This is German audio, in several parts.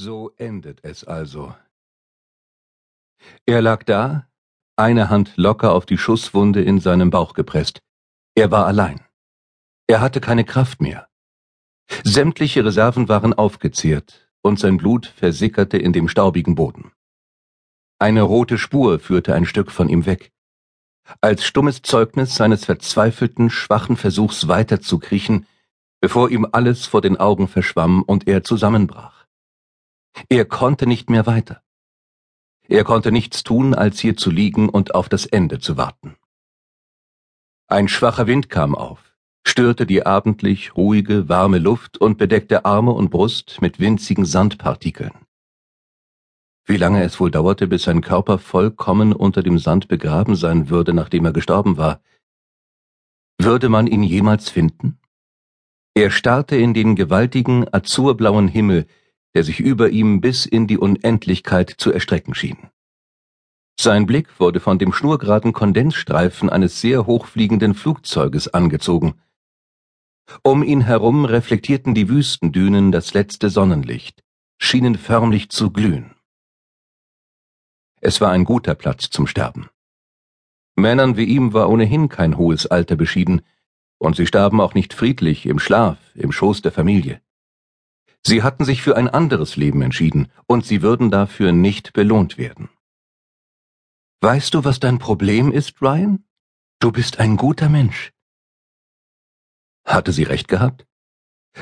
So endet es also. Er lag da, eine Hand locker auf die Schusswunde in seinem Bauch gepresst. Er war allein. Er hatte keine Kraft mehr. Sämtliche Reserven waren aufgezehrt, und sein Blut versickerte in dem staubigen Boden. Eine rote Spur führte ein Stück von ihm weg. Als stummes Zeugnis seines verzweifelten, schwachen Versuchs weiterzukriechen, bevor ihm alles vor den Augen verschwamm und er zusammenbrach. Er konnte nicht mehr weiter. Er konnte nichts tun, als hier zu liegen und auf das Ende zu warten. Ein schwacher Wind kam auf, störte die abendlich ruhige, warme Luft und bedeckte Arme und Brust mit winzigen Sandpartikeln. Wie lange es wohl dauerte, bis sein Körper vollkommen unter dem Sand begraben sein würde, nachdem er gestorben war. Würde man ihn jemals finden? Er starrte in den gewaltigen, azurblauen Himmel, der sich über ihm bis in die Unendlichkeit zu erstrecken schien. Sein Blick wurde von dem schnurgeraden Kondensstreifen eines sehr hochfliegenden Flugzeuges angezogen. Um ihn herum reflektierten die Wüstendünen das letzte Sonnenlicht, schienen förmlich zu glühen. Es war ein guter Platz zum Sterben. Männern wie ihm war ohnehin kein hohes Alter beschieden, und sie starben auch nicht friedlich im Schlaf, im Schoß der Familie. Sie hatten sich für ein anderes Leben entschieden, und sie würden dafür nicht belohnt werden. Weißt du, was dein Problem ist, Ryan? Du bist ein guter Mensch. Hatte sie recht gehabt?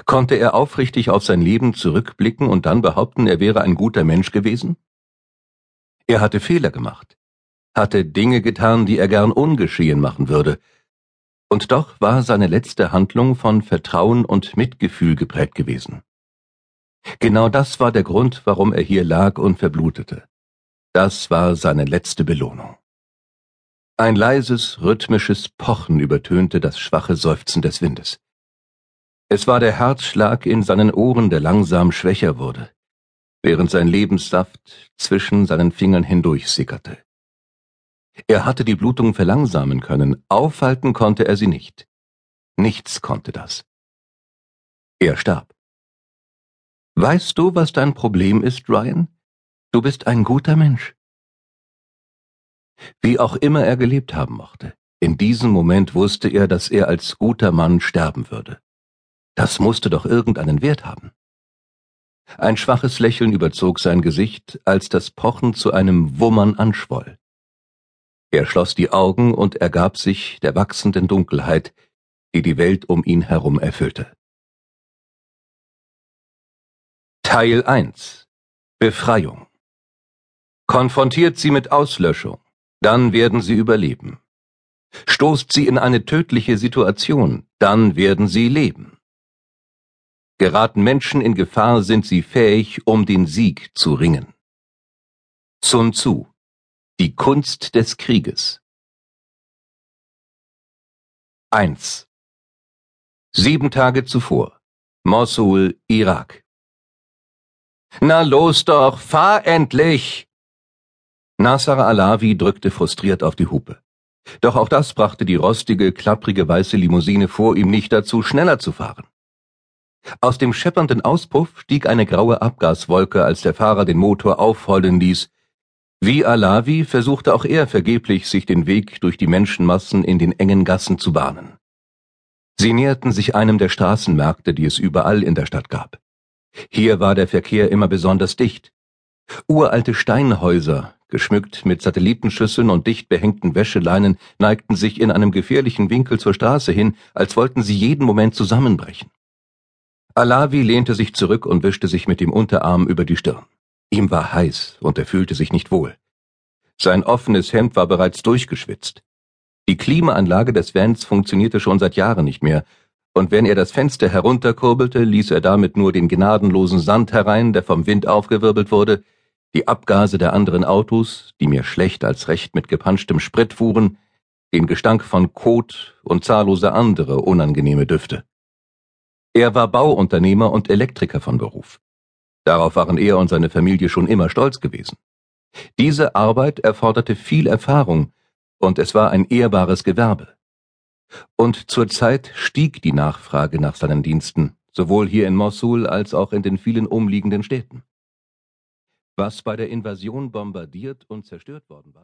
Konnte er aufrichtig auf sein Leben zurückblicken und dann behaupten, er wäre ein guter Mensch gewesen? Er hatte Fehler gemacht, hatte Dinge getan, die er gern ungeschehen machen würde, und doch war seine letzte Handlung von Vertrauen und Mitgefühl geprägt gewesen. Genau das war der Grund, warum er hier lag und verblutete. Das war seine letzte Belohnung. Ein leises, rhythmisches Pochen übertönte das schwache Seufzen des Windes. Es war der Herzschlag in seinen Ohren, der langsam schwächer wurde, während sein Lebenssaft zwischen seinen Fingern hindurch sickerte. Er hatte die Blutung verlangsamen können, aufhalten konnte er sie nicht. Nichts konnte das. Er starb. Weißt du, was dein Problem ist, Ryan? Du bist ein guter Mensch. Wie auch immer er gelebt haben mochte, in diesem Moment wusste er, dass er als guter Mann sterben würde. Das musste doch irgendeinen Wert haben. Ein schwaches Lächeln überzog sein Gesicht, als das Pochen zu einem Wummern anschwoll. Er schloss die Augen und ergab sich der wachsenden Dunkelheit, die die Welt um ihn herum erfüllte. Teil 1 Befreiung. Konfrontiert sie mit Auslöschung, dann werden sie überleben. Stoßt sie in eine tödliche Situation, dann werden sie leben. Geraten Menschen in Gefahr, sind sie fähig, um den Sieg zu ringen. Sun Tzu. Die Kunst des Krieges. 1 Sieben Tage zuvor. Mosul, Irak na los doch, fahr endlich! Nasser Alawi drückte frustriert auf die Hupe. Doch auch das brachte die rostige, klapprige weiße Limousine vor ihm nicht dazu, schneller zu fahren. Aus dem scheppernden Auspuff stieg eine graue Abgaswolke, als der Fahrer den Motor aufheulen ließ. Wie Alawi versuchte auch er vergeblich, sich den Weg durch die Menschenmassen in den engen Gassen zu bahnen. Sie näherten sich einem der Straßenmärkte, die es überall in der Stadt gab. Hier war der Verkehr immer besonders dicht. Uralte Steinhäuser, geschmückt mit Satellitenschüsseln und dicht behängten Wäscheleinen, neigten sich in einem gefährlichen Winkel zur Straße hin, als wollten sie jeden Moment zusammenbrechen. Alawi lehnte sich zurück und wischte sich mit dem Unterarm über die Stirn. Ihm war heiß und er fühlte sich nicht wohl. Sein offenes Hemd war bereits durchgeschwitzt. Die Klimaanlage des Vans funktionierte schon seit Jahren nicht mehr und wenn er das Fenster herunterkurbelte, ließ er damit nur den gnadenlosen Sand herein, der vom Wind aufgewirbelt wurde, die Abgase der anderen Autos, die mir schlecht als recht mit gepanschtem Sprit fuhren, den Gestank von Kot und zahllose andere unangenehme Düfte. Er war Bauunternehmer und Elektriker von Beruf. Darauf waren er und seine Familie schon immer stolz gewesen. Diese Arbeit erforderte viel Erfahrung, und es war ein ehrbares Gewerbe. Und zurzeit stieg die Nachfrage nach seinen Diensten, sowohl hier in Mossul als auch in den vielen umliegenden Städten. Was bei der Invasion bombardiert und zerstört worden war